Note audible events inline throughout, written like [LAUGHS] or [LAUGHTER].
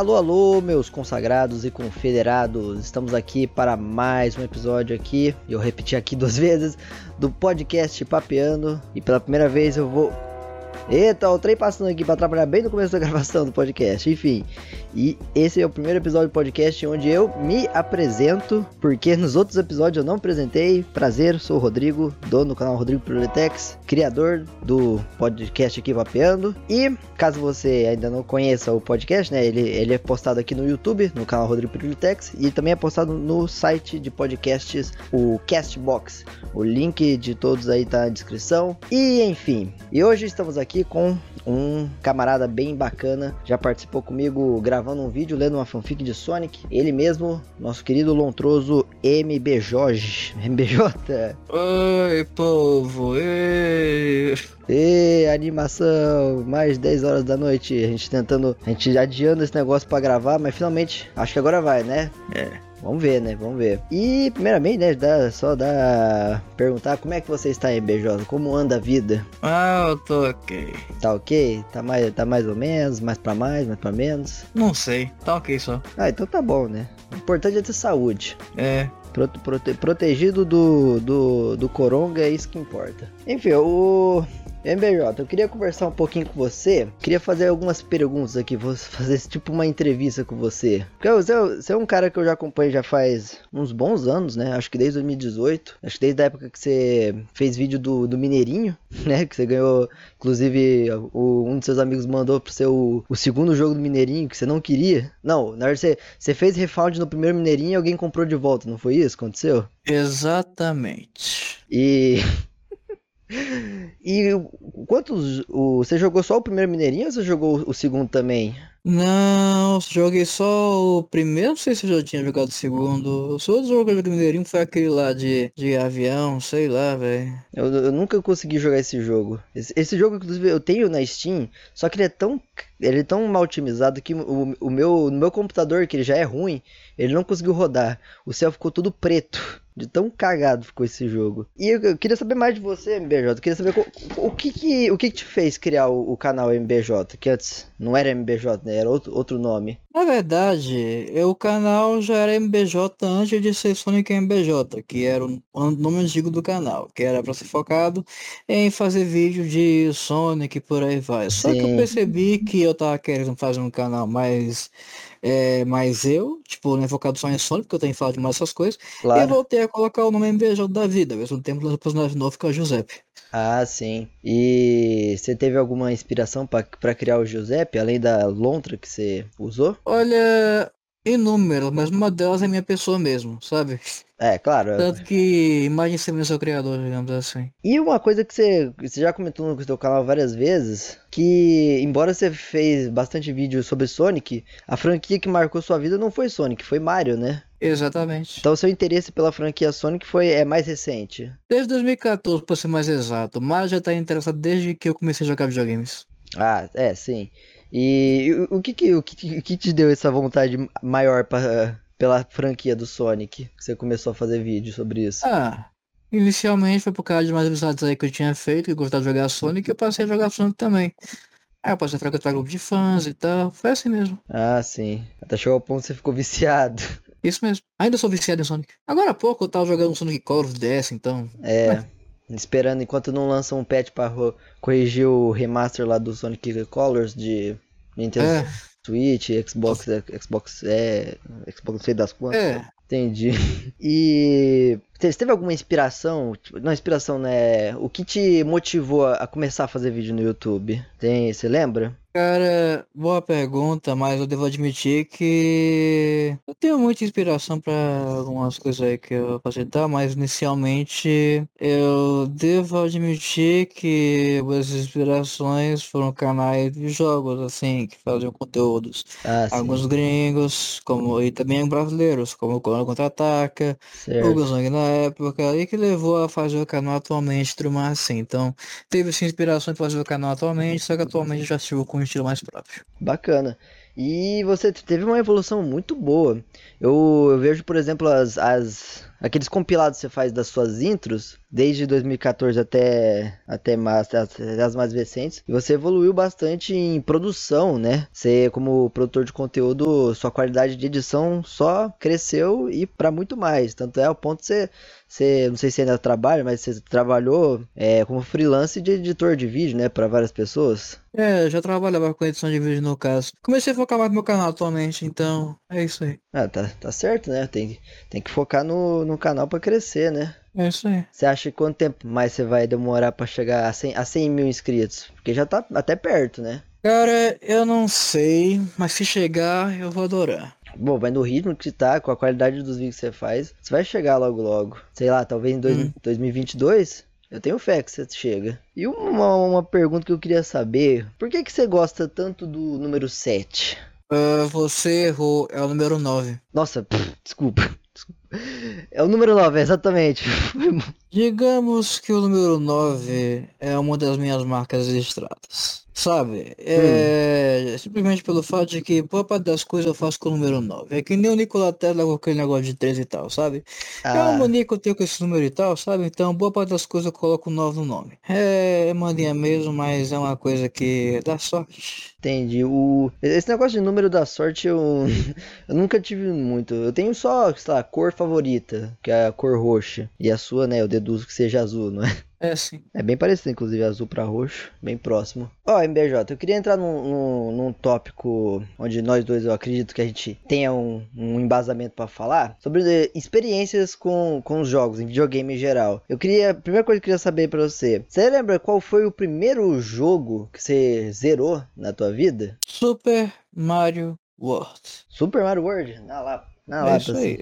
Alô, alô, meus consagrados e confederados. Estamos aqui para mais um episódio aqui. Eu repeti aqui duas [LAUGHS] vezes do podcast Papeando e pela primeira vez eu vou Eita, o trem passando aqui para trabalhar bem no começo da [LAUGHS] gravação do podcast. Enfim, e esse é o primeiro episódio do podcast onde eu me apresento, porque nos outros episódios eu não apresentei. Prazer, sou o Rodrigo, dono do canal Rodrigo Proletex, criador do podcast aqui Vapeando. E caso você ainda não conheça o podcast, né, ele, ele é postado aqui no YouTube, no canal Rodrigo Proletex, e também é postado no site de podcasts, o Castbox. O link de todos aí tá na descrição. E enfim, e hoje estamos aqui com um camarada bem bacana, já participou comigo gravando um vídeo lendo uma fanfic de Sonic. Ele mesmo, nosso querido lontroso MBJ. [LAUGHS] MBJ. Oi, povo. Ei. E animação, mais 10 horas da noite, a gente tentando, a gente adiando esse negócio para gravar, mas finalmente, acho que agora vai, né? É. Vamos ver, né? Vamos ver. E, primeiramente, né, dá, só dá perguntar como é que você está aí, Beijosa? Como anda a vida? Ah, eu tô ok. Tá ok? Tá mais, tá mais ou menos? Mais pra mais, mais pra menos? Não sei, tá ok só. Ah, então tá bom, né? O importante é ter saúde. É. Prote, prote, protegido do, do, do coronga é isso que importa. Enfim, o. MBJ, eu queria conversar um pouquinho com você. Queria fazer algumas perguntas aqui, vou [LAUGHS] fazer tipo uma entrevista com você. Porque você, você é um cara que eu já acompanho já faz uns bons anos, né? Acho que desde 2018. Acho que desde a época que você fez vídeo do, do Mineirinho, [LAUGHS] né? Que você ganhou, inclusive, o, um de seus amigos mandou pra você o, segundo jogo do Mineirinho que você não queria. Não, na verdade você, você fez refund no primeiro Mineirinho e alguém comprou de volta, não foi isso que aconteceu? Exatamente. E. [LAUGHS] E quantos. O, você jogou só o primeiro Mineirinho ou você jogou o segundo também? Não, joguei só o primeiro, não sei se eu já tinha jogado o segundo. O outro jogo que eu joguei Mineirinho foi aquele lá de, de avião, sei lá, velho. Eu, eu, nunca consegui jogar esse jogo. Esse, esse, jogo, inclusive, eu tenho na Steam, só que ele é tão. Ele é tão mal otimizado que o, o meu, no meu computador, que ele já é ruim, ele não conseguiu rodar. O céu ficou tudo preto. De tão cagado ficou esse jogo. E eu, eu queria saber mais de você, MBJ. Eu queria saber o, o que que, o que que te fez criar o, o, canal MBJ, que antes não era MBJ, né? Era outro, outro nome. Na verdade, eu, o canal já era MBJ antes de ser Sonic MBJ, que era o nome antigo do canal, que era para ser focado em fazer vídeo de Sonic e por aí vai. Só Sim. que eu percebi que eu tava querendo fazer um canal mais é, mais eu, tipo, né, focado só em Sonic, porque eu tenho falado de mais essas coisas, claro. e voltei a colocar o nome MBJ da vida, ao mesmo tempo do personagem novo que é o Giuseppe. Ah, sim. E você teve alguma inspiração para criar o Giuseppe, além da lontra que você usou? Olha, inúmeras, mas uma delas é minha pessoa mesmo, sabe? É, claro. Tanto que imagem ser seu criador, digamos assim. E uma coisa que você, você já comentou no seu canal várias vezes, que embora você fez bastante vídeo sobre Sonic, a franquia que marcou sua vida não foi Sonic, foi Mario, né? Exatamente. Então seu interesse pela franquia Sonic foi é mais recente. Desde 2014, para ser mais exato. Mario já tá interessado desde que eu comecei a jogar videogames. Ah, é, sim. E o que que, o que, o que te deu essa vontade maior para pela franquia do Sonic? Que você começou a fazer vídeo sobre isso? Ah, inicialmente foi por causa de mais amizades aí que eu tinha feito, que eu gostava de jogar Sonic, e eu passei a jogar Sonic também. Aí eu passei a frequentar grupo de fãs e tal, foi assim mesmo. Ah, sim. Até chegou ao ponto que você ficou viciado. Isso mesmo. Ainda sou viciado em Sonic. Agora há pouco eu tava jogando Sonic Colors DS, então. É. Esperando enquanto não lança um patch pra corrigir o remaster lá do Sonic Colors de Nintendo é. Switch, Xbox, Xbox, é, Xbox sei das quantas. É. Entendi. [LAUGHS] E você teve alguma inspiração? Tipo, não, inspiração, né? O que te motivou a começar a fazer vídeo no YouTube? Tem, você lembra? Cara, boa pergunta, mas eu devo admitir que eu tenho muita inspiração para algumas coisas aí que eu apresentar, mas inicialmente eu devo admitir que as inspirações foram canais de jogos, assim, que faziam conteúdos. Ah, Alguns gringos, como e também brasileiros, como o Contra-Ataca, o Guzang na época, e que levou a fazer o canal atualmente, tudo mais assim. Então, teve essa inspiração de fazer o canal atualmente, só que atualmente já estive com um estilo mais próprio. Bacana. E você teve uma evolução muito boa. Eu, eu vejo, por exemplo, as, as aqueles compilados que você faz das suas intros, desde 2014 até, até mais, as mais recentes, e você evoluiu bastante em produção, né? Você, como produtor de conteúdo, sua qualidade de edição só cresceu e para muito mais. Tanto é ao ponto de você você, não sei se ainda trabalha, mas você trabalhou é, como freelance de editor de vídeo, né, para várias pessoas? É, já trabalhava com edição de vídeo no caso. Comecei a focar mais no meu canal atualmente, então é isso aí. Ah, tá, tá certo, né? Tem, tem que focar no, no canal para crescer, né? É isso aí. Você acha que quanto tempo mais você vai demorar para chegar a 100, a 100 mil inscritos? Porque já tá até perto, né? Cara, eu não sei, mas se chegar, eu vou adorar. Bom, vai no ritmo que tá, com a qualidade dos vídeos que você faz, você vai chegar logo logo. Sei lá, talvez em dois, hum. 2022, eu tenho fé que você chega. E uma, uma pergunta que eu queria saber, por que, que você gosta tanto do número 7? Uh, ah, você errou, é o número 9. Nossa, pff, desculpa. É o número 9, exatamente. [LAUGHS] Digamos que o número 9 é uma das minhas marcas registradas. Sabe? É hum. simplesmente pelo fato de que boa parte das coisas eu faço com o número 9. É que nem o Nikola Tesla com aquele negócio de 13 e tal, sabe? Ah. É uma mania que eu tenho com esse número e tal, sabe? Então boa parte das coisas eu coloco 9 no nome. É, é mania mesmo, mas é uma coisa que dá sorte. Entendi. O... Esse negócio de número da sorte eu... [LAUGHS] eu nunca tive muito. Eu tenho só, sei lá, cor favorita, que é a cor roxa. E a sua, né? Eu deduzo que seja azul, não é? É, sim. É bem parecido, inclusive, azul para roxo, bem próximo. Ó, oh, MBJ, eu queria entrar num, num, num, tópico onde nós dois, eu acredito que a gente tenha um, um embasamento para falar, sobre experiências com, com os jogos, em videogame em geral. Eu queria, a primeira coisa que eu queria saber para você, você lembra qual foi o primeiro jogo que você zerou na tua vida? Super Mario World. Super Mario World? Na lá, na é lata, assim.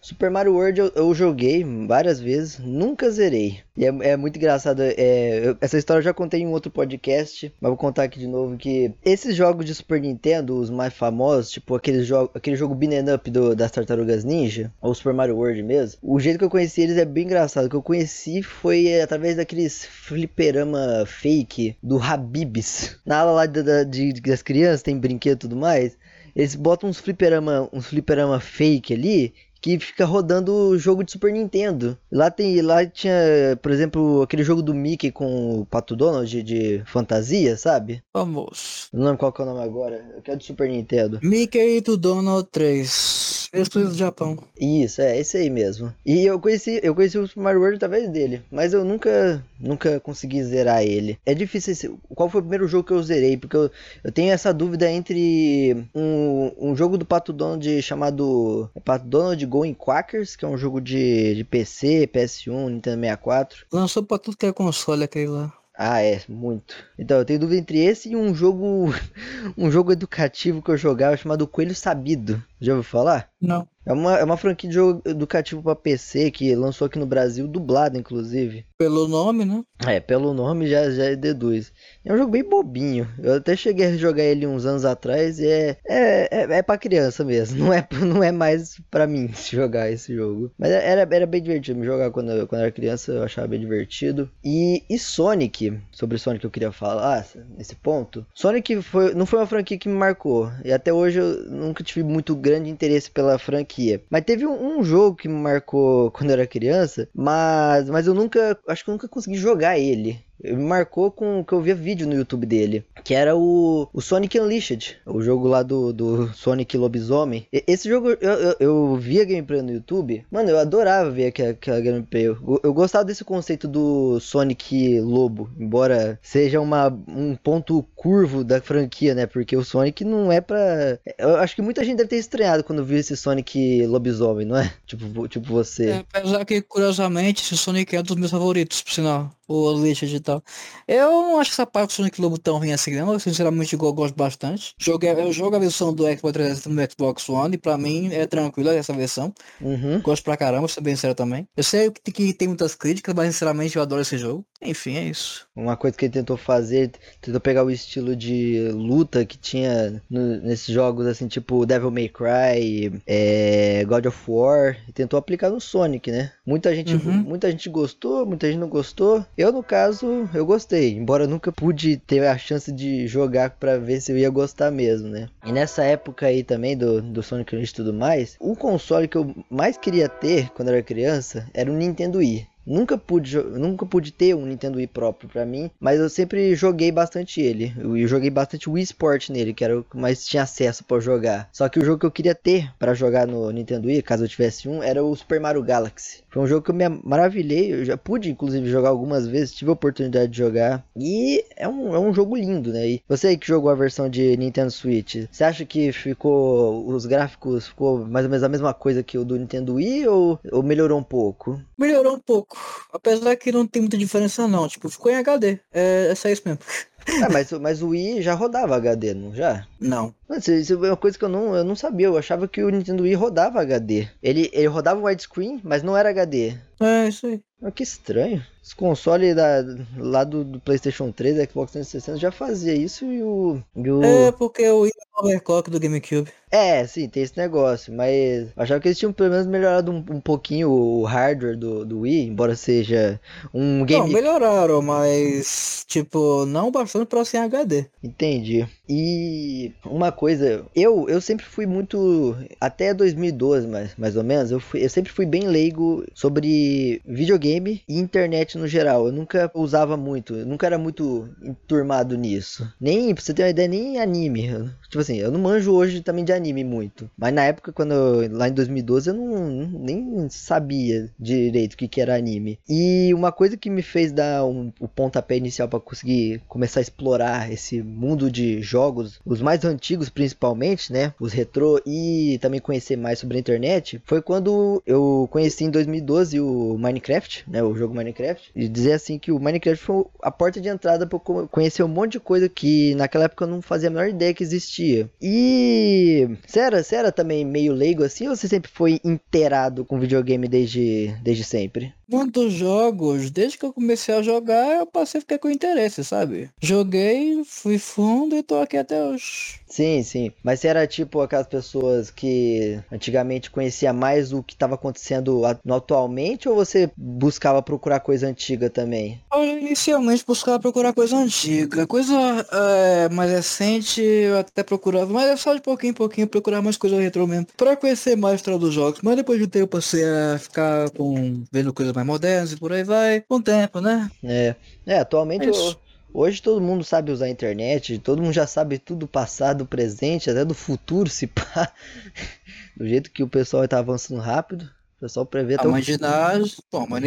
Super Mario World eu, eu, joguei várias vezes, nunca zerei. E é, é muito engraçado. É, eu, essa história eu já contei em outro podcast, mas vou contar aqui de novo que esses jogos de Super Nintendo, os mais famosos, tipo aquele jogo, aquele jogo Beaten Up do, das Tartarugas Ninja, ou Super Mario World mesmo, o jeito que eu conheci eles é bem engraçado. O que eu conheci foi através daqueles fliperama fake do Habibs. Na aula lá de, de, das crianças, tem brinquedo e tudo mais. Eles botam uns fliperama, uns fliperama fake ali que fica rodando o jogo de Super Nintendo. Lá tem, lá tinha, por exemplo, aquele jogo do Mickey com o Pato Donald de, de fantasia, sabe? Famoso. Não lembro qual que é o nome agora. Eu é do Super Nintendo. Mickey do Donald 3. Exclusivo do Japão. Isso, é, esse aí mesmo. E eu conheci, eu conheci o Super Mario World através dele, mas eu nunca, nunca consegui zerar ele. É difícil esse, qual foi o primeiro jogo que eu zerei, porque eu, eu tenho essa dúvida entre um, um jogo do Pato Donald chamado Pato Donald Going Quackers, que é um jogo de, de PC, PS1, Nintendo 64. Lançou pra tudo que é console aquele lá. Ah, é, muito. Então, eu tenho dúvida entre esse e um jogo [LAUGHS] um jogo educativo que eu jogava chamado Coelho Sabido. Já ouviu falar? Não. É uma, é uma franquia de jogo educativo para PC que lançou aqui no Brasil, dublado inclusive. Pelo nome, né? É, pelo nome já, já deduz. É um jogo bem bobinho. Eu até cheguei a jogar ele uns anos atrás e é, é, é, é pra criança mesmo. [LAUGHS] Não é, não é mais para mim [LAUGHS] jogar esse jogo. Mas era, era bem divertido. Me jogar quando, eu, quando eu era criança eu achava bem divertido. E, e Sonic, sobre Sonic eu queria falar nesse ponto. Sonic foi, não foi uma franquia que me marcou. E até hoje eu nunca tive muito grande interesse pela franquia. Mas teve um, um, jogo que me marcou quando eu era criança, mas, mas eu nunca, acho que eu nunca consegui jogar ele marcou com que eu via vídeo no YouTube dele, que era o, o Sonic Unleashed, o jogo lá do, do Sonic Lobisomem. E, esse jogo eu, eu, eu via gameplay no YouTube, mano, eu adorava ver aquela, aquela gameplay. Eu, eu gostava desse conceito do Sonic Lobo, embora seja uma, um ponto curvo da franquia, né? Porque o Sonic não é pra. Eu acho que muita gente deve ter estranhado quando viu esse Sonic Lobisomem, não é? Tipo, tipo você. É, apesar que, curiosamente, esse Sonic é um dos meus favoritos, por sinal o Unleashed e tal. Eu não acho que essa parte do Sonic Lobo tão ruim assim, não. Eu, sinceramente, eu gosto bastante. Joguei, eu jogo a versão do Xbox 360 no Xbox One e pra mim é tranquila essa versão. Uhum. Gosto pra caramba, sou bem sério também. Eu sei que, que tem muitas críticas, mas sinceramente eu adoro esse jogo. Enfim, é isso. Uma coisa que ele tentou fazer, tentou pegar o estilo de luta que tinha no, nesses jogos, assim, tipo Devil May Cry, é, God of War, e tentou aplicar no Sonic, né? Muita gente, Uhum. muita gente gostou, muita gente não gostou. Eu, no caso, eu gostei, embora eu nunca pude ter a chance de jogar pra ver se eu ia gostar mesmo, né? E nessa época aí também do, do Sonic Unleashed e tudo mais, o console que eu mais queria ter quando era criança era o Nintendo Wii. Nunca pude, nunca pude ter um Nintendo Wii próprio pra mim, mas eu sempre joguei bastante ele. Eu, joguei bastante Wii Sport nele, que era o que mais tinha acesso pra jogar. Só que o jogo que eu queria ter pra jogar no Nintendo Wii, caso eu tivesse um, era o Super Mario Galaxy. Foi um jogo que eu me maravilhei, eu já pude inclusive jogar algumas vezes, tive a oportunidade de jogar. E é um, é um jogo lindo, né? E você que jogou a versão de Nintendo Switch, você acha que ficou os gráficos ficou mais ou menos a mesma coisa que o do Nintendo Wii ou, ou melhorou um pouco? Melhorou um pouco. Apesar que não tem muita diferença não. Tipo, ficou em HD. É, é só isso mesmo. [LAUGHS] Ah, mas, mas o Wii já rodava HD, não já? Não. Nossa, isso é uma coisa que eu não, eu não sabia. Eu achava que o Nintendo Wii rodava HD. Ele, ele rodava widescreen, mas não era HD. É isso aí. Ah, que estranho. Os consoles da, lá do, do PlayStation 3, da Xbox 360 já fazia isso e o. E o... É porque o overclock do GameCube. É, sim, tem esse negócio, mas achava que eles tinham pelo menos melhorado um, um pouquinho o hardware do, do Wii, embora seja um Não, game. melhoraram, mas tipo, não bastante pra ser HD. Entendi. E uma coisa, eu, eu sempre fui muito. Até 2012, mais, mais ou menos, eu, fui, eu sempre fui bem leigo sobre videogame e internet no geral. Eu nunca usava muito, eu nunca era muito enturmado nisso. Nem, pra você ter uma ideia, nem anime. Tipo assim, eu não manjo hoje também de anime muito. Mas na época, quando eu- lá em 2012, eu não, nem sabia direito o que, que era anime. E uma coisa que me fez dar um- o pontapé inicial para conseguir começar a explorar esse mundo de jogos, os mais antigos principalmente, né? Os retrô e também conhecer mais sobre a internet, foi quando eu conheci em 2012 o Minecraft, né? O jogo Minecraft. E dizer assim que o Minecraft foi a porta de entrada para conhecer um monte de coisa que naquela época eu não fazia a menor ideia que existia. E você era, você era também meio leigo assim ou você sempre foi inteirado com videogame desde, desde sempre? Muitos jogos, desde que eu comecei a jogar, eu passei a ficar com interesse, sabe? Joguei, fui fundo e tô aqui até hoje. Sim, sim. Mas você era tipo aquelas pessoas que antigamente conhecia mais o que estava acontecendo atualmente ou você buscava procurar coisa antiga também? Eu inicialmente buscava procurar coisa antiga, coisa é, mais recente eu até procurava, mas é só de pouquinho em pouquinho procurar mais coisa retrô mesmo, pra conhecer mais a história dos jogos. Mas depois de um tempo eu passei a ficar com vendo coisas mais modernas e por aí vai, com o tempo, né? É, é atualmente É isso. Ho- hoje todo mundo sabe usar a internet, todo mundo já sabe tudo do passado, do presente, até do futuro, se pá. [LAUGHS] Do jeito que o pessoal tá avançando rápido, o pessoal prevê A Iná, bom, a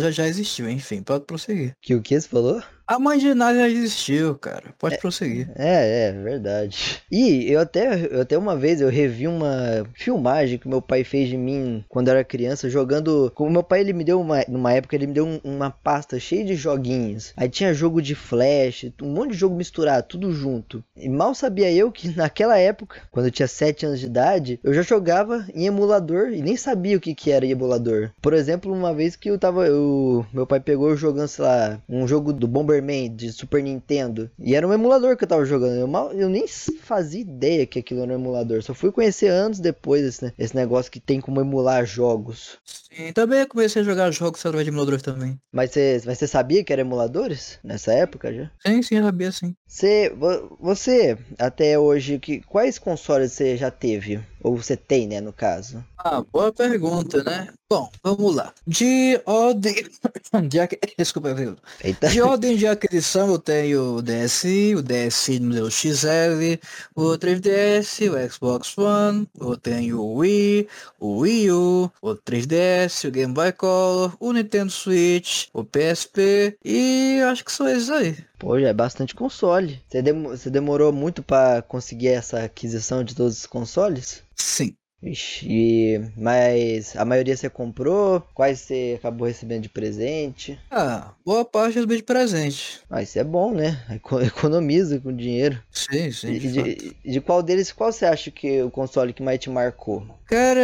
já, já existiu, enfim, pode prosseguir. que o que você falou? A mãe de Iná já existiu, cara, pode prosseguir. É, é, verdade. E eu até, eu até uma vez eu revi uma filmagem que meu pai fez de mim quando eu era criança, jogando. Como meu pai ele me deu uma. Numa época ele me deu um- uma pasta cheia de joguinhos. Aí tinha jogo de flash, um monte de jogo misturado, tudo junto. E mal sabia eu que [LAUGHS] naquela época, quando eu tinha 7 anos de idade, eu já jogava em emulador e nem sabia o que, que era emulador. Por exemplo, uma vez que eu tava. Eu, meu pai pegou eu jogando, sei lá, um jogo do Bomberman de Super Nintendo. E era um emulador que eu tava jogando. Eu, mal, eu nem fazia ideia que aquilo era um emulador. Só fui conhecer anos depois esse, esse negócio que tem como emular jogos. Sim, também comecei a jogar jogos através de emuladores também. Mas você, mas você sabia que era emuladores? Nessa época já? Sim, sim, eu sabia sim. Você, vo- você até hoje, que, quais consoles você já teve? Ou você tem, né, no caso? Ah, boa pergunta, né? Bom, vamos lá. De ordem. [COUGHS] De... [COUGHS] Desculpa, viu? Eita. De ordem de aquisição, eu tenho o DSi, o DSi número XL, o 3DS, o Xbox One, eu tenho o Wii, o Wii U, o 3DS, o Game Boy Color, o Nintendo Switch, o PSP e acho que são esses aí. Pô, já é bastante console. Você, demo- você demorou muito pra conseguir essa aquisição de todos os consoles? Sim. E- mas a maioria você comprou? Quais você acabou recebendo de presente? Ah, boa parte dos de presente. Ah, isso é bom, né? Eco- [LAUGHS] Economiza com dinheiro. Sim, sim. De de, de qual deles, qual você acha que é o console que mais te marcou? Cara,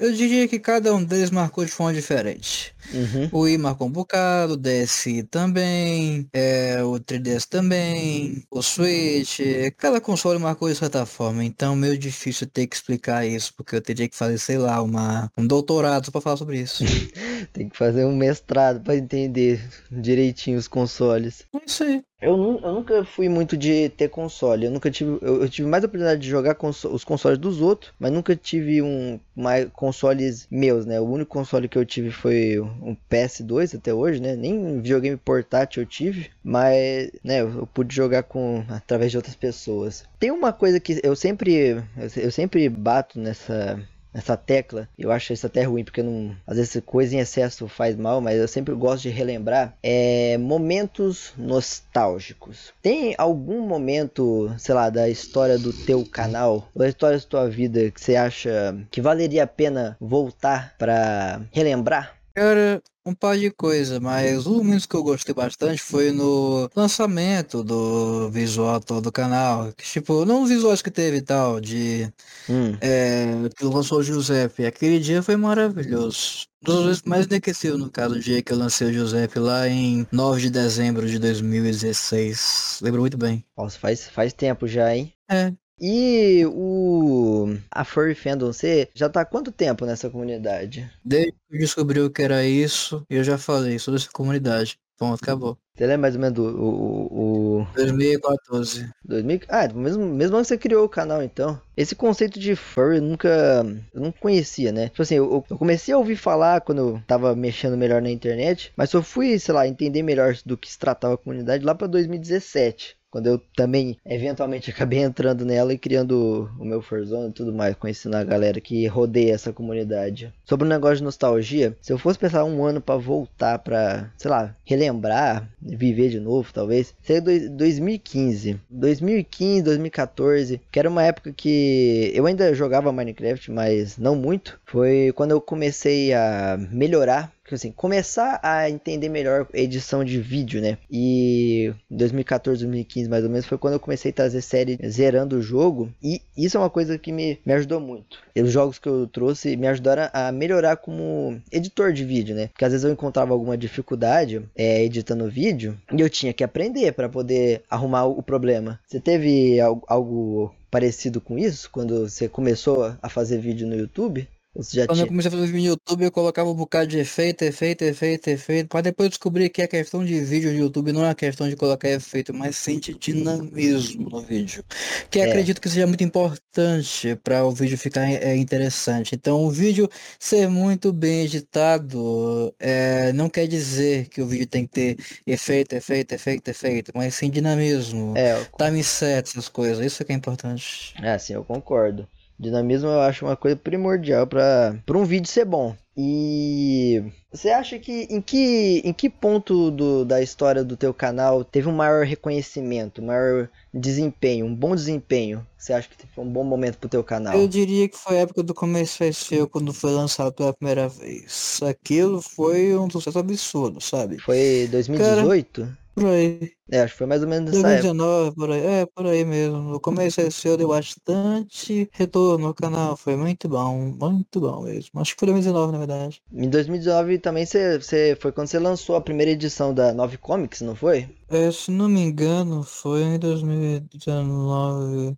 eu diria que cada um deles marcou de forma diferente. Uhum. O Wii marcou um bocado, o DSi também, é, o 3DS também, o Switch, cada console marcou de certa forma, então meio difícil ter que explicar isso, porque eu teria que fazer, sei lá, uma, um doutorado para falar sobre isso. [LAUGHS] Tem que fazer um mestrado para entender direitinho os consoles. É isso aí. Eu, eu nunca fui muito de ter console. Eu nunca tive. Eu, eu tive mais a oportunidade de jogar os consoles dos outros, mas nunca tive um mais consoles meus, né? O único console que eu tive foi um PS2 até hoje, né? Nem videogame portátil eu tive, mas, né? Eu, eu pude jogar com através de outras pessoas. Tem uma coisa que eu sempre eu, eu sempre bato nessa nessa tecla. Eu acho isso até ruim, porque não, às vezes coisa em excesso faz mal, mas eu sempre gosto de relembrar é, momentos nostálgicos. Tem algum momento, sei lá, da história do teu canal, ou da história da tua vida que você acha que valeria a pena voltar pra relembrar? Cara, um par de coisa, mas um momento que eu gostei bastante foi no lançamento do visual atual do canal. Que, tipo, não os visuais que teve e tal, de Hum, é, que lançou o Giuseppe. Aquele dia foi maravilhoso. Dos vezes mais enriqueceu, no caso, o dia que eu lancei o Giuseppe lá em 9 de dezembro de 2016. Lembro muito bem. nossa, faz, faz tempo já, hein? É, E o a Furry Fandom, você já tá há quanto tempo nessa comunidade? desde que descobriu o que era isso, eu já falei sobre essa comunidade. Ponto, acabou. Você lembra mais ou menos do o, o, o 2014. 2000? Ah, mesmo, mesmo antes que você criou o canal, então. Esse conceito de furry eu nunca. Eu não conhecia, né? Tipo assim, eu, eu comecei a ouvir falar quando eu tava mexendo melhor na internet, mas só fui, sei lá, entender melhor do que se tratava a comunidade lá pra 2017. Quando eu também, eventualmente, [LAUGHS] acabei entrando nela e criando o meu Fourzone e tudo mais, conhecendo a galera que rodeia essa comunidade. Sobre o negócio de nostalgia, se eu fosse pensar um ano pra voltar pra, sei lá, relembrar, viver de novo, talvez, seria dois- 2015. 2015, 2014, que era uma época que eu ainda jogava Minecraft, mas não muito. Foi quando eu comecei a melhorar assim, começar a entender melhor edição de vídeo, né? E em 2014, 2015 mais ou menos foi quando eu comecei a trazer série zerando o jogo. E isso é uma coisa que me, me ajudou muito. E os jogos que eu trouxe me ajudaram a melhorar como editor de vídeo, né? Porque às vezes eu encontrava alguma dificuldade é, editando vídeo e eu tinha que aprender para poder arrumar o problema. Você teve al- algo parecido com isso quando você começou a fazer vídeo no YouTube? Você já Quando eu tinha? comecei a fazer vídeo no YouTube, eu colocava um bocado de efeito, efeito, efeito, efeito, para depois descobrir que a questão de vídeo no YouTube não é a questão de colocar efeito, mas de dinamismo no vídeo. Que É. acredito que seja muito importante para o vídeo ficar é, interessante. Então, o vídeo ser muito bem editado é, não quer dizer que o vídeo tem que ter efeito, efeito, efeito, efeito, mas sim dinamismo, É, eu time set, essas coisas. Isso que é importante. É, sim, eu concordo. Dinamismo eu acho uma coisa primordial para um vídeo ser bom. E você acha que em que em que ponto do, da história do teu canal teve um maior reconhecimento, um maior desempenho, um bom desempenho? Você acha que foi um bom momento pro teu canal? Eu diria que foi a época do Começo SEO quando foi lançado pela primeira vez. Aquilo foi um sucesso absurdo, sabe? Foi 2018? Por aí. É, acho que foi mais ou menos nessa época. 2019, por aí. É, por aí mesmo. No começo SEO deu bastante retorno no canal. Foi muito bom, muito bom mesmo. Acho que foi 2019, na verdade. Em 2019 também você, você foi quando você lançou a primeira edição da Nove Comics, não foi? É, se não me engano, foi em 2019.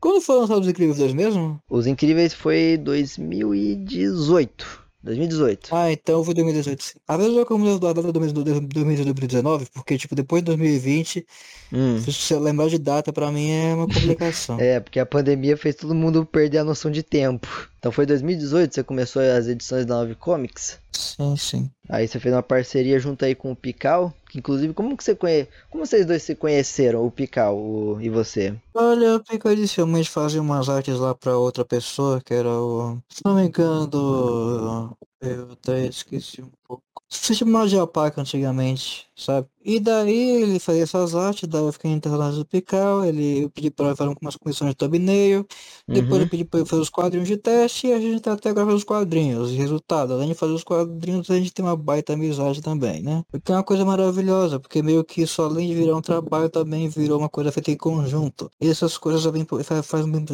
Quando foi lançado os Incríveis 2 mesmo? Os Incríveis foi 2018. 2018. Ah, então foi 2018, sim. Às vezes eu lembro da data de 2019, porque, tipo, depois de 2020, Hum. se você lembrar de data, pra mim é uma complicação. [LAUGHS] É, porque a pandemia fez todo mundo perder a noção de tempo. Então foi 2018 você começou as edições da Nove Comics. Sim, sim. Aí você fez uma parceria junto aí com o Pical. Inclusive, como que você. Como vocês dois se conheceram, o Pical o... e você? Olha, eu fico inicialmente fazia umas artes lá pra outra pessoa, que era o. Se não me engano, do. Eu até esqueci um pouco. Se chamava de Alpaca antigamente, sabe? E daí ele fazia essas artes, daí eu fiquei internado do Pical, ele eu pedi pra ele fazer umas comissões de thumbnail, depois Uhum. eu pedi pra ele fazer os quadrinhos de teste e a gente tá até agora fazendo os quadrinhos. E resultado, além de fazer os quadrinhos, a gente tem uma baita amizade também, né? O que é uma coisa maravilhosa, porque meio que isso além de virar um trabalho, também virou uma coisa feita em conjunto. E essas coisas vêm, faz, faz bem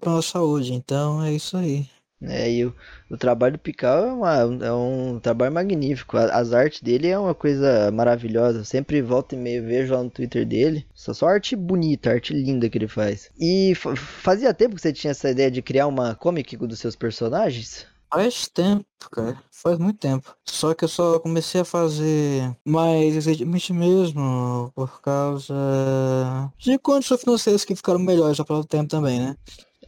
pra nossa saúde, então é isso aí. É, e o, o trabalho do Pical é, uma, é um trabalho magnífico. As artes dele é uma coisa maravilhosa. Eu sempre volto e meio vejo lá no Twitter dele. Só, só arte bonita, arte linda que ele faz. E fazia tempo que você tinha essa ideia de criar uma comic dos seus personagens? Faz tempo, cara. Faz muito tempo. Só que eu só comecei a fazer mais recentemente mesmo por causa de condições financeiras que ficaram melhores ao próprio tempo também, né?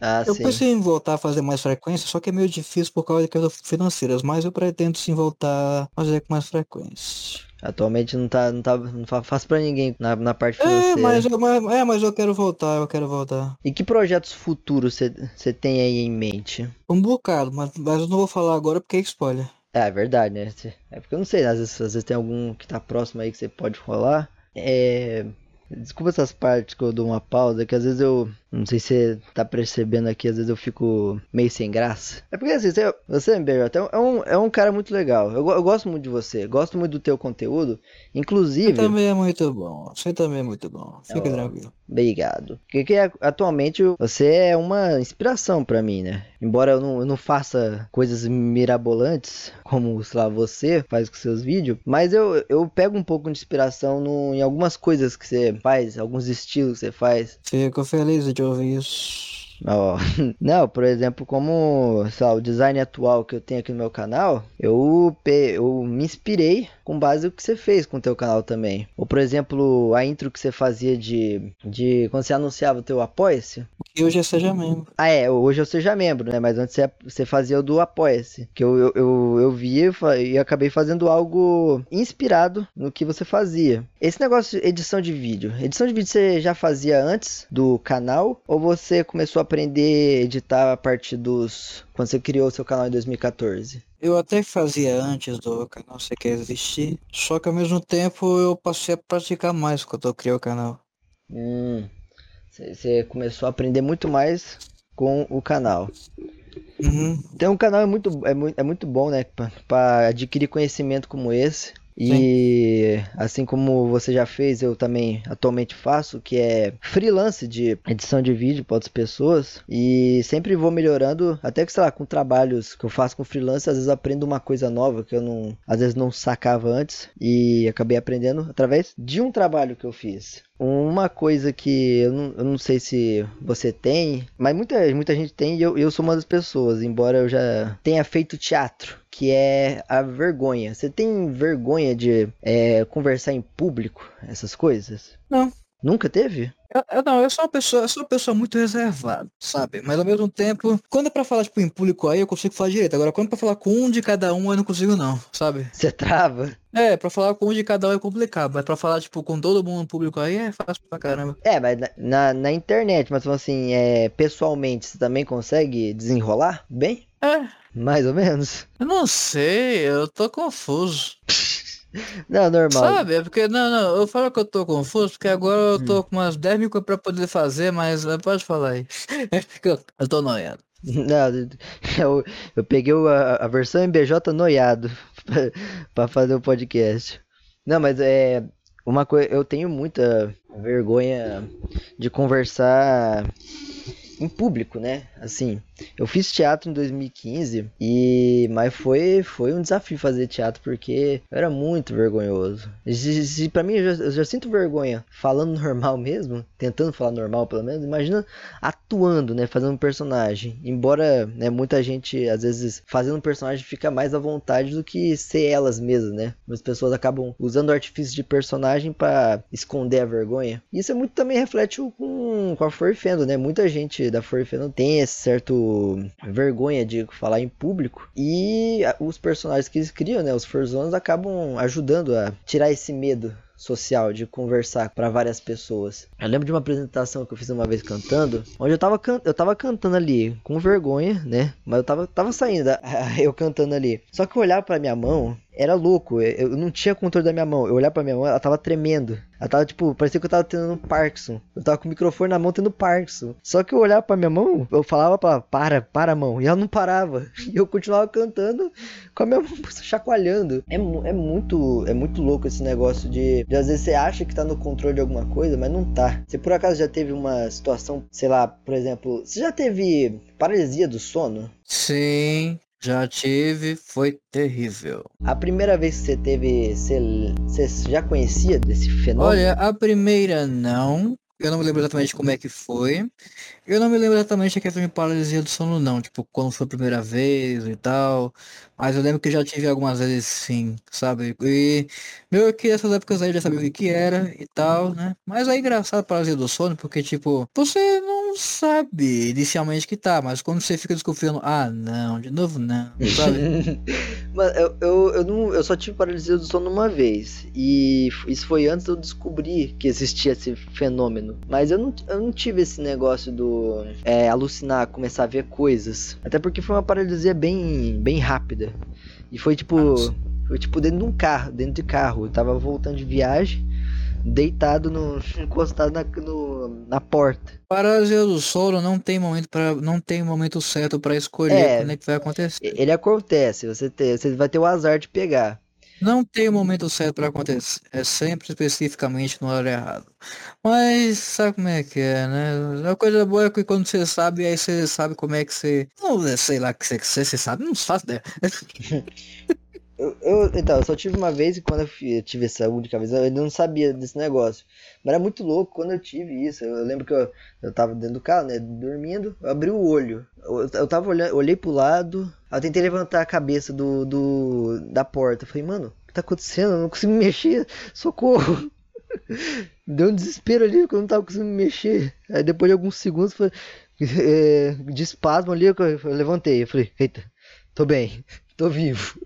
Ah, eu sim. pensei em voltar a fazer mais frequência, só que é meio difícil por causa de questões financeiras, mas eu pretendo sim voltar a fazer com mais frequência. Atualmente não tá, não tá, não fácil pra ninguém na, na parte É, financeira. mas, eu- mas- é, mas eu quero voltar, eu quero voltar. E que projetos futuros você tem aí em mente? Um bocado, mas, mas eu não vou falar agora porque é spoiler. É, é verdade, né? É porque eu não sei, às vezes, às vezes tem algum que tá próximo aí que você pode rolar. É. Desculpa essas partes que eu dou uma pausa, que às vezes eu. Não sei se você tá percebendo aqui, às vezes eu fico meio sem graça. É porque assim, você, você MBJ, é um, é um cara muito legal. Eu, eu gosto muito de você, gosto muito do teu conteúdo. Você Inclusive. também é muito bom, você também é muito bom, fica Ó. tranquilo. Obrigado. Porque que é- atualmente você é uma inspiração pra mim, né? Embora eu não, eu não faça coisas mirabolantes, como, sei lá, você faz com seus vídeos, mas eu, eu pego um pouco de inspiração no, em algumas coisas que você faz, alguns estilos que você faz. Fico feliz de ouvir Ó, [LAUGHS] não, por exemplo, como lá, o design atual que eu tenho aqui no meu canal, eu, eu me inspirei com base no que você fez com o teu canal também. Ou, por exemplo, a intro que você fazia de, de quando você anunciava o teu Apoia-se. Que hoje é seja membro. Ah, é, hoje eu seja membro, né? Mas antes você, você fazia o do Apoia-se. Que eu, eu, eu, eu vi e acabei fazendo algo inspirado no que você fazia. Esse negócio de edição de vídeo. Edição de vídeo você já fazia antes do canal? Ou você começou a aprender a editar a partir dos. quando você criou o seu canal em 2014? Eu até fazia antes do canal Você Quer Existir, só que ao mesmo tempo eu passei a praticar mais quando eu criei o canal. Hum. Você você começou a aprender muito mais com o canal. Uhum. Então o canal é muito, é muito, é muito bom, né? Para adquirir conhecimento como esse. E assim como você já fez, eu também atualmente faço, que é freelance de edição de vídeo para outras pessoas. E sempre vou melhorando, até que, sei lá, com trabalhos que eu faço com freelance, às vezes aprendo uma coisa nova que eu não, às vezes não sacava antes. E acabei aprendendo através de um trabalho que eu fiz. Uma coisa que eu não, eu não sei se você tem, mas muita, muita gente tem e eu, eu sou uma das pessoas, embora eu já tenha feito teatro, que é a vergonha. Você tem vergonha de é, conversar em público, essas coisas? Não. Nunca teve? Eu, eu não, eu sou uma pessoa, eu sou uma pessoa muito reservada, sabe? Mas ao mesmo tempo, quando é pra falar tipo em público aí, eu consigo falar direito. Agora, quando é pra falar com um de cada um, eu não consigo não, sabe? Você trava? É, pra falar com um de cada um é complicado, mas pra falar tipo com todo mundo no público aí é fácil pra caramba. É, mas na, na, na internet, mas assim, é, pessoalmente, você também consegue desenrolar bem? É, Mais ou menos? eu não sei, eu tô confuso. [LAUGHS] Não, normal. Sabe? É porque, não, não, eu falo que eu tô confuso, porque agora eu tô com umas 10 mil coisas pra poder fazer, mas eh, pode falar aí. É [LAUGHS] porque eu, tô noiado. Não, eu, eu peguei a, a versão MBJ noiado pra fazer o podcast. Não, mas é uma coisa, eu tenho muita vergonha de conversar em público, né? Assim, eu fiz teatro em 2015 e mas foi foi um desafio fazer teatro porque eu era muito vergonhoso. Se para mim eu já, eu já sinto vergonha falando [LAUGHS] normal mesmo, tentando falar normal pelo menos. Imagina atuando, né, fazendo um personagem. Embora, né, muita gente às vezes fazendo um personagem fica mais à vontade do que ser elas mesmas, né? As pessoas acabam usando o artifício de personagem para esconder a vergonha. Isso é muito também reflete com, com a Furfendo, né? Muita gente da Furfendo tem esse certo vergonha de falar em público e os personagens que eles criam, né, os Furzones acabam ajudando a tirar esse medo social de conversar para várias pessoas. Eu lembro de uma apresentação que eu fiz uma vez cantando, onde eu tava, eu tava cantando ali com vergonha, né? Mas eu tava, tava saindo, [LAUGHS] eu cantando ali. Só que eu olhava pra minha mão, era louco. Eu, não tinha controle da minha mão. Eu olhava pra minha mão, ela tava tremendo. Ela tava, tipo, parecia que eu tava tendo Parkinson. Eu tava com o microfone na mão tendo Parkinson. Só que eu olhava pra minha mão, eu falava pra ela, para, para a mão. E ela não parava. [LAUGHS] E eu continuava cantando com a minha mão [LAUGHS] chacoalhando. É, é muito é muito louco esse negócio de, de às vezes você acha que tá no controle de alguma coisa, mas não tá. Você por acaso já teve uma situação, sei lá, por exemplo, você já teve paralisia do sono? Sim, já tive, foi terrível. A primeira vez que você teve, você, você já conhecia desse fenômeno? Olha, a primeira não. Eu não me lembro exatamente como é que foi. Eu não me lembro exatamente a questão de paralisia do sono, não. Tipo, quando foi a primeira vez e tal. Mas eu lembro que já tive algumas vezes sim, sabe? E meio que essas épocas aí eu já sabia o que, que era e tal, né? Mas é engraçado a paralisia do sono, porque, tipo, você não sabe inicialmente que tá, mas quando você fica desconfiando, ah, não, de novo não, sabe? [LAUGHS] Mano, eu, eu, eu, não, eu só tive paralisia do sono uma vez. E isso foi antes de eu descobrir que existia esse fenômeno. Mas eu não, eu não tive esse negócio do é, alucinar, começar a ver coisas. Até porque foi uma paralisia bem, bem rápida. E foi tipo. Nossa. Foi tipo dentro de um carro, dentro de carro. Eu tava voltando de viagem deitado no [LAUGHS] encostado na, no, na porta. Paralisia do sono não tem momento para não tem momento certo para escolher é, quando é que vai acontecer. Ele acontece, você tem, você vai ter o azar de pegar. Não tem momento certo para acontecer, é sempre especificamente no horário errado. Mas sabe como é que é, né? A coisa boa é que quando você sabe, aí você sabe como é que você. Não sei lá que você, você sabe, não faço ideia. [LAUGHS] Eu, eu, então, eu só tive uma vez e quando eu, eu tive essa única vez, eu ainda não sabia desse negócio. Mas era muito louco quando eu tive isso. Eu, eu lembro que eu, eu tava dentro do carro, né, dormindo, eu abri o olho. Eu, eu tava olhando, olhei pro lado, eu tentei levantar a cabeça do, do da porta. Eu falei, mano, o que tá acontecendo? Eu não consigo me mexer, socorro. [LAUGHS] Deu um desespero ali, porque eu não tava conseguindo me mexer. Aí depois de alguns segundos, foi, [LAUGHS] é, de espasmo ali, eu, eu levantei. Eu falei, eita, tô bem, tô vivo.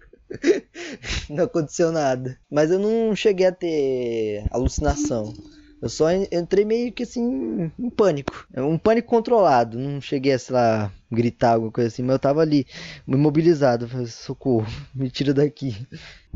Não aconteceu nada. Mas eu não cheguei a ter alucinação. Eu só entrei meio que assim em pânico. É um pânico controlado. Não cheguei a, sei lá, gritar alguma coisa assim, mas eu tava ali, imobilizado. Falei, socorro, me tira daqui.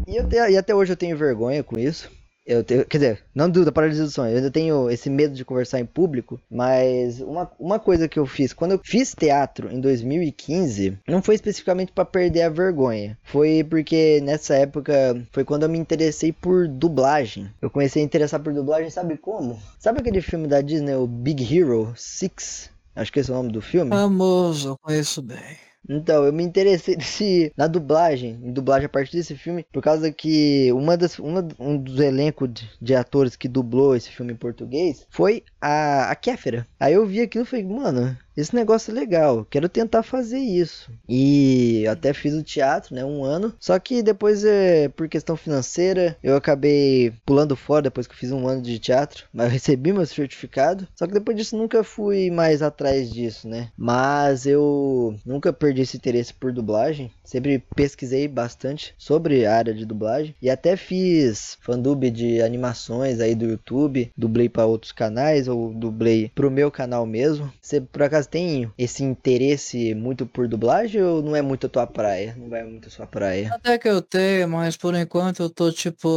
E, até, e até hoje eu tenho vergonha com isso. Eu tenho, quer dizer, não dúvida, paralisia do sonho. Eu ainda tenho esse medo de conversar em público, mas uma, uma coisa que eu fiz, quando eu fiz teatro em 2015, não foi especificamente para perder a vergonha. Foi porque nessa época foi quando eu me interessei por dublagem. Eu comecei a interessar por dublagem, sabe como? Sabe aquele filme da Disney, o Big Hero 6? Acho que esse é o nome do filme. Famoso, conheço bem. Então, eu me interessei [LAUGHS] na dublagem, em dublagem a partir desse filme, por causa que uma das, uma, um dos elencos de, de, atores que dublou esse filme em português foi a, a Kéfera. Aí eu vi aquilo e falei, mano, esse negócio é legal, quero tentar fazer isso. E até fiz o teatro, né, um ano. Só que depois, é, por questão financeira, eu acabei pulando fora depois que eu fiz um ano de teatro. Mas eu recebi meu certificado. Só que depois disso nunca fui mais atrás disso, né. Mas eu nunca perdi esse interesse por dublagem. Sempre pesquisei bastante sobre a área de dublagem. E até fiz fandub de animações aí do YouTube. Dublei para outros canais ou dublei pro meu canal mesmo. Você por acaso caso tem esse interesse muito por dublagem ou não é muito a tua praia? Não vai muito a sua praia? Até que eu tenho, mas por enquanto eu tô tipo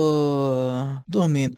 dormindo.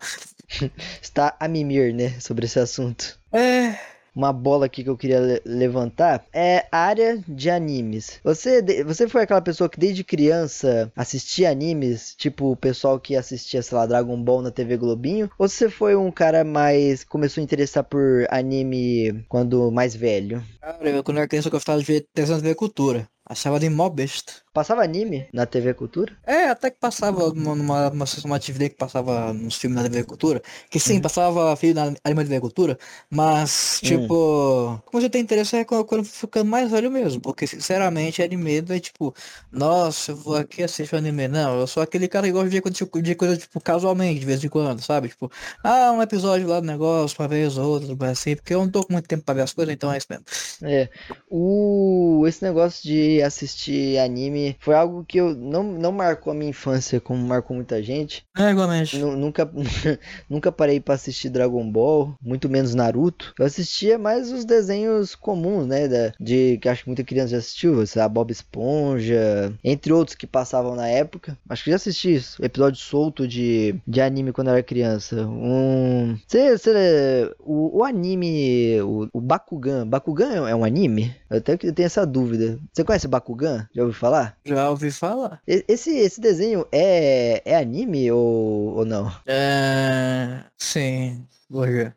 [LAUGHS] Está a mimir, né, sobre esse assunto. É, uma bola aqui que eu queria le levantar é área de animes. Você, você foi aquela pessoa que desde criança assistia animes, tipo o pessoal que assistia, sei lá, Dragon Ball na TV Globinho? Ou você foi um cara mais. começou a interessar por anime quando mais velho? Cara, eu quando era criança eu gostava de ver, de ver cultura. Achava de mó besta. Passava anime na TV Cultura? É, até que passava numa, numa, numa atividade que passava nos filmes da TV Cultura. Que sim, uhum. passava filme na anime TV Cultura. Mas, tipo, uhum. como eu tenho interesse é quando, quando ficando mais velho mesmo. Porque, sinceramente, anime é tipo, nossa, eu vou aqui assistir anime. Não, eu sou aquele cara que gosta de ver tipo, de coisa, tipo, casualmente, de vez em quando, sabe? Tipo, ah, um episódio lá do negócio, uma vez ou outra, assim. Porque eu não tô com muito tempo pra ver as coisas, então é isso mesmo. É. O, esse negócio de assistir anime foi algo que eu não, não marcou a minha infância como marcou muita gente. É, igualmente. Nu- Nunca, [LAUGHS] nunca parei pra assistir Dragon Ball, muito menos Naruto. Eu assistia mais os desenhos comuns, né? Da, de que acho que muita criança já assistiu, sei lá, Bob Esponja, entre outros que passavam na época. Acho que já assisti isso, episódio solto de, de anime quando eu era criança. Um. Cê, cê- o, o anime. O, o Bakugan. Bakugan é um anime? Eu até que tenho essa dúvida. Você conhece Bakugan? Já ouviu falar? Já ouvi falar. Esse, esse desenho é, é anime ou, ou não? É. Sim.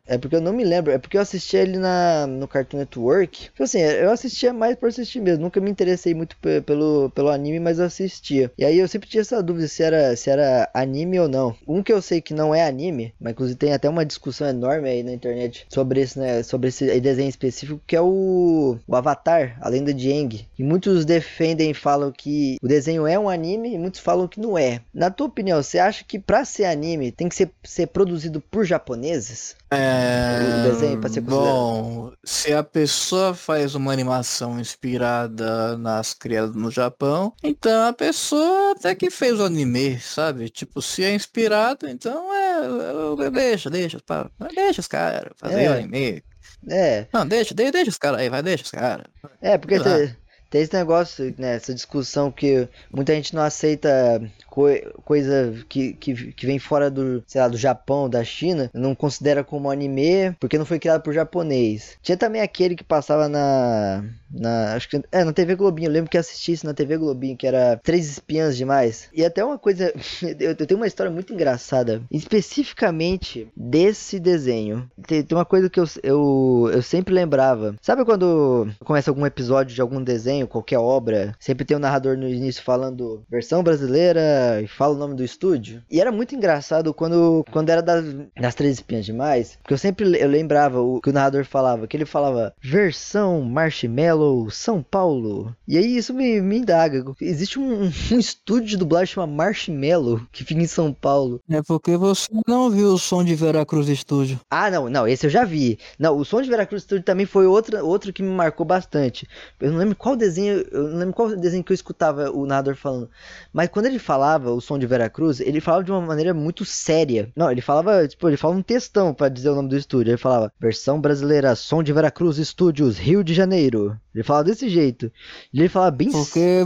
É porque eu não me lembro, é porque eu assistia ele na, no Cartoon Network. Tipo assim, eu assistia mais por assistir mesmo. Nunca me interessei muito pe- pelo, pelo anime, mas eu assistia. E aí eu sempre tinha essa dúvida se era, se era anime ou não. Um que eu sei que não é anime, mas inclusive tem até uma discussão enorme aí na internet sobre esse, né, sobre esse desenho específico, que é o, o Avatar, a lenda de Aang. E muitos defendem e falam que o desenho é um anime e muitos falam que não é. Na tua opinião, você acha que pra ser anime tem que ser, ser produzido por japoneses? É, O desenho pra ser bom, se a pessoa faz uma animação inspirada nas criadas no Japão, então a pessoa até que fez o anime, sabe? Tipo, se é inspirado, então é, é- deixa, deixa, pá, deixa os caras fazer É. o anime. É, Não, deixa, deixa, deixa os caras aí, vai, deixa os caras. É, porque. Tem, esse negócio, né, essa discussão que muita gente não aceita coi- coisa que, que, que vem fora do, sei lá, do Japão, da China, não considera como anime porque não foi criado por japonês. Tinha também aquele que passava na, na acho que, é, na TV Globinho, eu lembro que assisti isso na TV Globinho, que era Três Espiãs Demais. E até uma coisa, [LAUGHS] eu, eu tenho uma história muito engraçada, especificamente desse desenho. Tem, tem uma coisa que eu, eu, eu sempre lembrava. Sabe quando começa algum episódio de algum desenho, qualquer obra, sempre tem um narrador no início falando versão brasileira e fala o nome do estúdio? E era muito engraçado quando, quando era das, das Três Espinhas Demais, porque eu sempre eu lembrava o que o narrador falava, que ele falava versão Marshmallow São Paulo. E aí isso me, me indaga. Existe um, um estúdio de dublagem chamado Marshmallow que fica em São Paulo. É porque você não viu o som de Veracruz Estúdio. Ah, não, não, esse eu já vi. Não, o som de Veracruz Studio também foi outra, outro que me marcou bastante. Eu não lembro qual desenho, eu não lembro qual desenho que eu escutava o narrador falando. Mas quando ele falava o som de Veracruz, ele falava de uma maneira muito séria. Não, ele falava, tipo, ele falava um textão pra dizer o nome do estúdio. Ele falava, versão brasileira, som de Veracruz Studios, Rio de Janeiro. Ele falava desse jeito. E ele falava bem Porque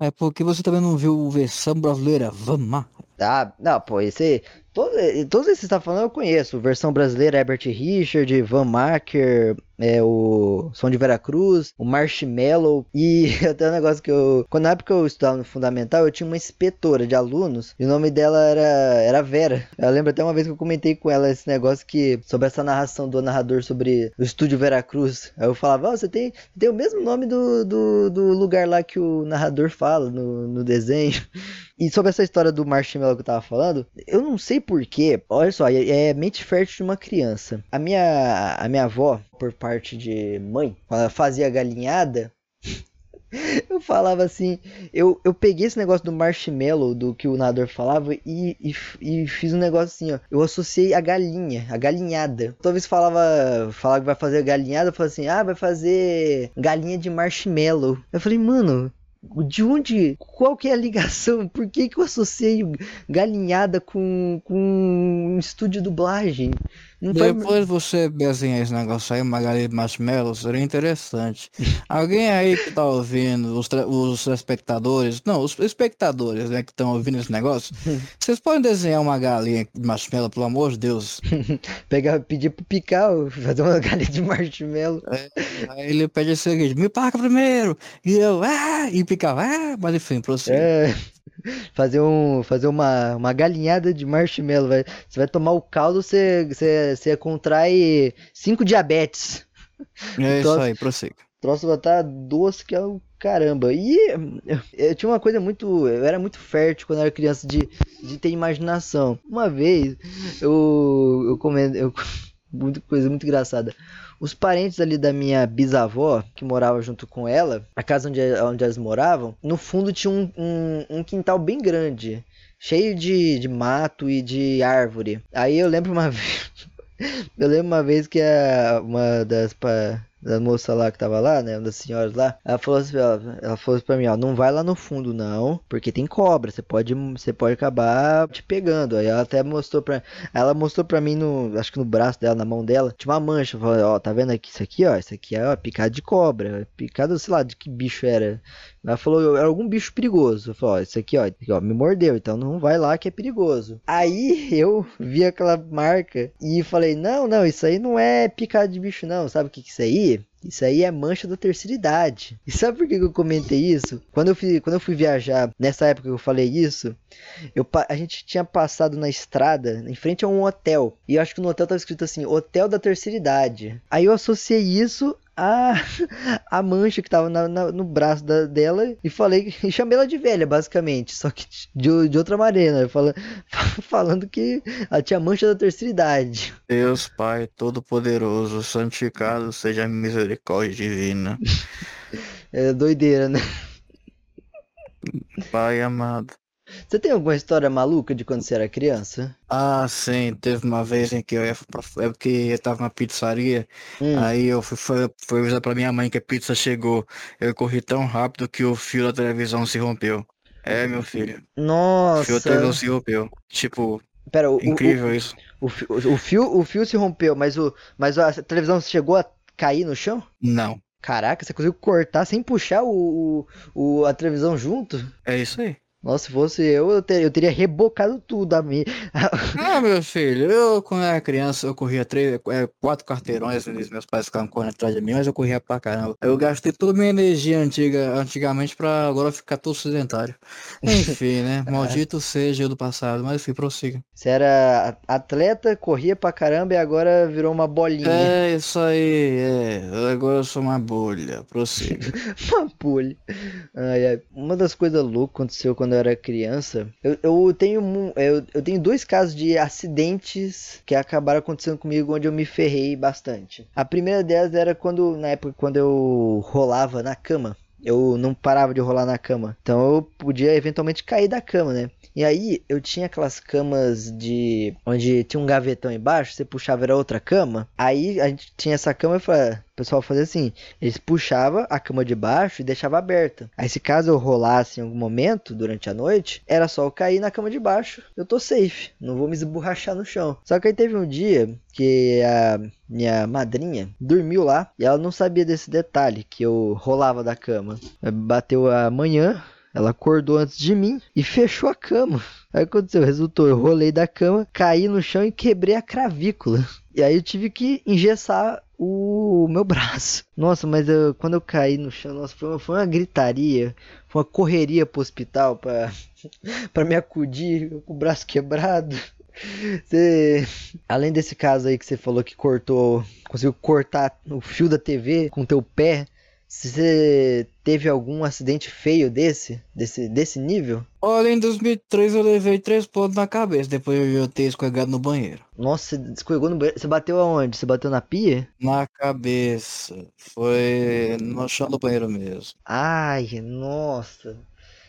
é porque você também não viu versão brasileira. Vamos. Ah, não, pô, esse. todo- todos esses que você tá falando eu conheço. Versão brasileira, Herbert Richard, Van Macker, é, o Som de Veracruz, o Marshmallow. E [LAUGHS] até um negócio que eu. Quando na época eu estudava no Fundamental, eu tinha uma inspetora de alunos. E o nome dela era, era Vera. Eu lembro até uma vez que eu comentei com ela esse negócio que. Sobre essa narração do narrador sobre o estúdio Veracruz. Aí eu falava, ó, você tem, tem o mesmo nome do, do, do lugar lá que o narrador fala no, no desenho. E sobre essa história do marshmallow que eu tava falando, eu não sei porquê. Olha só, é, é mente fértil de uma criança. A minha, a minha avó, por parte de mãe, quando ela fazia galinhada, [LAUGHS] eu falava assim. Eu, eu peguei esse negócio do marshmallow, do que o narrador falava, e, e, e fiz um negócio assim, ó. Eu associei a galinha, a galinhada. Toda vez falava, falava que vai fazer galinhada, eu falava assim: ah, vai fazer galinha de marshmallow. Eu falei, mano, de onde? Qual que é a ligação? Por que, que eu associei galinhada com, com um estúdio de dublagem? Depois você desenhar esse negócio aí, uma galinha de marshmallow, seria interessante. [LAUGHS] Alguém aí que tá ouvindo, os, os espectadores, não, os espectadores, né, que estão ouvindo esse negócio, [LAUGHS] vocês podem desenhar uma galinha de marshmallow, pelo amor de Deus. [LAUGHS] Pegar, pedir pro Pical fazer uma galinha de marshmallow. Aí ele pede o seguinte, me paga primeiro, e eu, ah, e picava, ah, mas enfim, prossiga. É. [LAUGHS] Fazer, um, fazer uma, uma galinhada de marshmallow. Vai, você vai tomar o caldo, você, você, você contrai 5 diabetes. É [LAUGHS] isso Então- aí, prossiga. O troço vai estar doce que é o caramba. E eu, eu tinha uma coisa muito. Eu era muito fértil quando eu era criança de, de ter imaginação. Uma vez eu, eu comendo. Eu, coisa muito engraçada. Os parentes ali da minha bisavó, que morava junto com ela, a casa onde, onde elas moravam, no fundo tinha um, um, um quintal bem grande, cheio de, de mato e de árvore. Aí eu lembro uma [LAUGHS] vez. Eu lembro uma vez que a, uma das, da moça lá que tava lá, né? Uma das senhoras lá. Ela falou assim, ela, ela falou assim pra mim, ó, não vai lá no fundo não, porque tem cobra, você pode, você pode acabar te pegando. Aí ela até mostrou pra, ela mostrou pra mim no, acho que no braço dela, na mão dela, tinha uma mancha. Falou, ó, tá vendo aqui isso aqui, ó, isso aqui é ó, picado de cobra, picado, sei lá, de que bicho era. Ela falou, era algum bicho perigoso. Eu falei, ó, isso aqui, ó, aqui, ó, me mordeu, então não vai lá que é perigoso. Aí [LAUGHS] eu vi aquela marca e falei, não, não, isso aí não é picado de bicho não, sabe o que que é isso aí? Isso aí é mancha da terceira idade. E sabe por que eu comentei isso? Quando eu fui, quando eu fui viajar, nessa época que eu falei isso, eu, a gente tinha passado na estrada, em frente a um hotel. E eu acho que no hotel tava escrito assim, Hotel da Terceira Idade. Aí eu associei isso a, [LAUGHS] a mancha que tava na, na, no braço da, dela e falei e [LAUGHS] chamei ela de velha, basicamente. Só que de, de outra maneira, né? Fala, [LAUGHS] falando que ela tinha mancha da terceira idade. Deus Pai Todo-Poderoso, santificado seja a misericórdia divina. É doideira, né? Pai amado. Você tem alguma história maluca de quando você era criança? Ah, sim. Teve uma vez em que eu ia pra... É porque eu tava na pizzaria. Hum. Aí eu fui, fui, fui avisar pra minha mãe que a pizza chegou. Eu corri tão rápido que o fio da televisão se rompeu. É, meu filho. Nossa. O fio da televisão se rompeu. Tipo, Pera, o, incrível o, isso. O, o, fio, o fio se rompeu, mas, o, mas a televisão chegou a cair no chão? Não. Caraca, você conseguiu cortar sem puxar o, o, a televisão junto? É isso aí. Nossa, se fosse eu, eu, ter, eu teria rebocado tudo a mim. [LAUGHS] ah, meu filho, eu quando era criança, eu corria três, é, quatro quarteirões, meus pais ficavam correndo atrás de mim, mas eu corria pra caramba. Eu gastei toda a minha energia antiga, antigamente pra agora ficar todo sedentário. Enfim, né? [LAUGHS] Maldito seja eu do passado, mas enfim, prossiga. Você era atleta, corria pra caramba e agora virou uma bolinha. É, isso aí, é. Agora eu sou uma bolha, prossiga. [LAUGHS] uma bolha. Ai, ai. Uma das coisas loucas aconteceu quando quando eu era criança, eu, eu tenho eu, eu tenho dois casos de acidentes que acabaram acontecendo comigo onde eu me ferrei bastante. A primeira delas era quando na época quando eu rolava na cama. Eu não parava de rolar na cama. Então eu podia eventualmente cair da cama, né? E aí eu tinha aquelas camas de. onde tinha um gavetão embaixo, você puxava era outra cama. Aí a gente tinha essa cama e falava, o pessoal fazia assim: eles puxavam a cama de baixo e deixava aberta. Aí se caso eu rolasse em algum momento durante a noite, era só eu cair na cama de baixo. Eu tô safe, não vou me esborrachar no chão. Só que aí teve um dia que a minha madrinha dormiu lá e ela não sabia desse detalhe que eu rolava da cama. Bateu a manhã, ela acordou antes de mim e fechou a cama. Aí aconteceu, resultou, eu rolei da cama, caí no chão e quebrei a cravícula. E aí eu tive que engessar o meu [LAUGHS] braço. Nossa, mas eu, quando eu caí no chão, nossa, foi uma, foi uma gritaria, foi uma correria pro hospital para [LAUGHS] para me acudir com o braço quebrado. Você, além desse caso aí que você falou que cortou, conseguiu cortar o fio da TV com teu pé, você teve algum acidente feio desse? Desse, desse nível? Olha, em 2003 eu levei três pontos na cabeça depois de eu ter escorregado no banheiro. Nossa, você escorregou no banheiro? Você bateu aonde? Você bateu na pia? Na cabeça. Foi no chão do banheiro mesmo. Ai, nossa.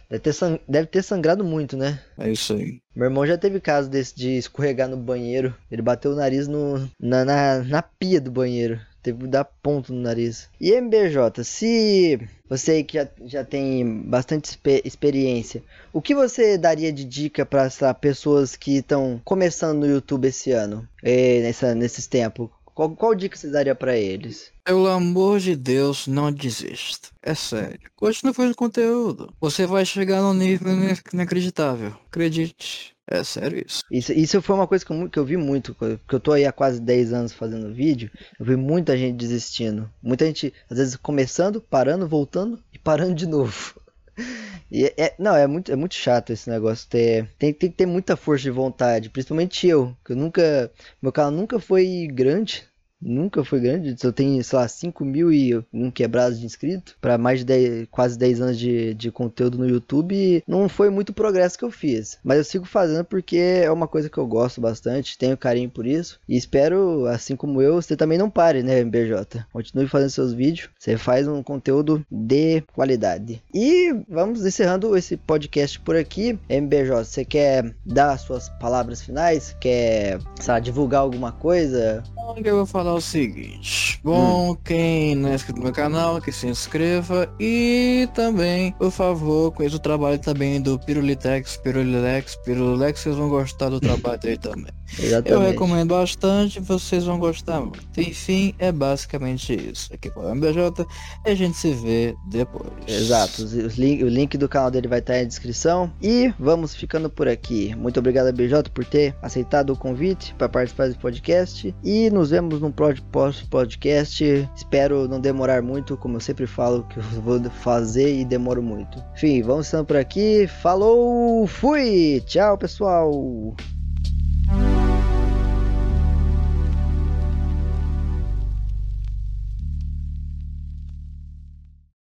Deve ter, sang... Deve ter sangrado muito, né? É isso aí. Meu irmão já teve caso desse de escorregar no banheiro. Ele bateu o nariz no... na, na, na pia do banheiro. Teve que dar ponto no nariz. E MBJ, se você que já, já tem bastante experiência, o que você daria de dica para pessoas que estão começando no YouTube esse ano, e nessa, nesses tempos? Qual, qual dica você daria para eles? Pelo amor de Deus, não desista. É sério. Continue fazendo conteúdo. Você vai chegar num nível inacreditável. Acredite. É sério isso. Isso, isso foi uma coisa que eu, que eu vi muito, porque eu tô aí há quase 10 anos fazendo vídeo, eu vi muita gente desistindo. Muita gente, às vezes, começando, parando, voltando e parando de novo. [LAUGHS] E é, é, não, é muito, é muito chato esse negócio. Ter, tem, tem que ter muita força de vontade, principalmente eu, que eu nunca. Meu canal nunca foi grande, Nunca foi grande. Eu tenho, sei lá, 5 mil e um quebrados de inscrito para mais de 10, quase 10 anos de, de conteúdo no YouTube. Não foi muito progresso que eu fiz. Mas eu sigo fazendo porque é uma coisa que eu gosto bastante, tenho carinho por isso. E espero, assim como eu, você também não pare, né, MBJ? Continue fazendo seus vídeos. Você faz um conteúdo de qualidade. E vamos encerrando esse podcast por aqui. MBJ, você quer dar suas palavras finais? Quer, sei lá, divulgar alguma coisa? Eu vou falar o seguinte. Bom, hum. quem não é inscrito no meu canal, que se inscreva e também, por favor, conheça o trabalho também do Pirulitex, Pirulilex, Pirulex, vocês vão gostar do trabalho dele também. Exatamente. Eu recomendo bastante, vocês vão gostar muito. Enfim, é basicamente isso. Aqui com o MBJ e a gente se vê depois. Exato, link, o link do canal dele vai estar aí na descrição. E vamos ficando por aqui. Muito obrigado, BJ, por ter aceitado o convite para participar desse podcast. E nos vemos no próximo podcast. Espero não demorar muito, como eu sempre falo que eu [LAUGHS] vou fazer e demoro muito. Enfim, vamos ficando por aqui. Falou, fui! Tchau, pessoal! Thank you.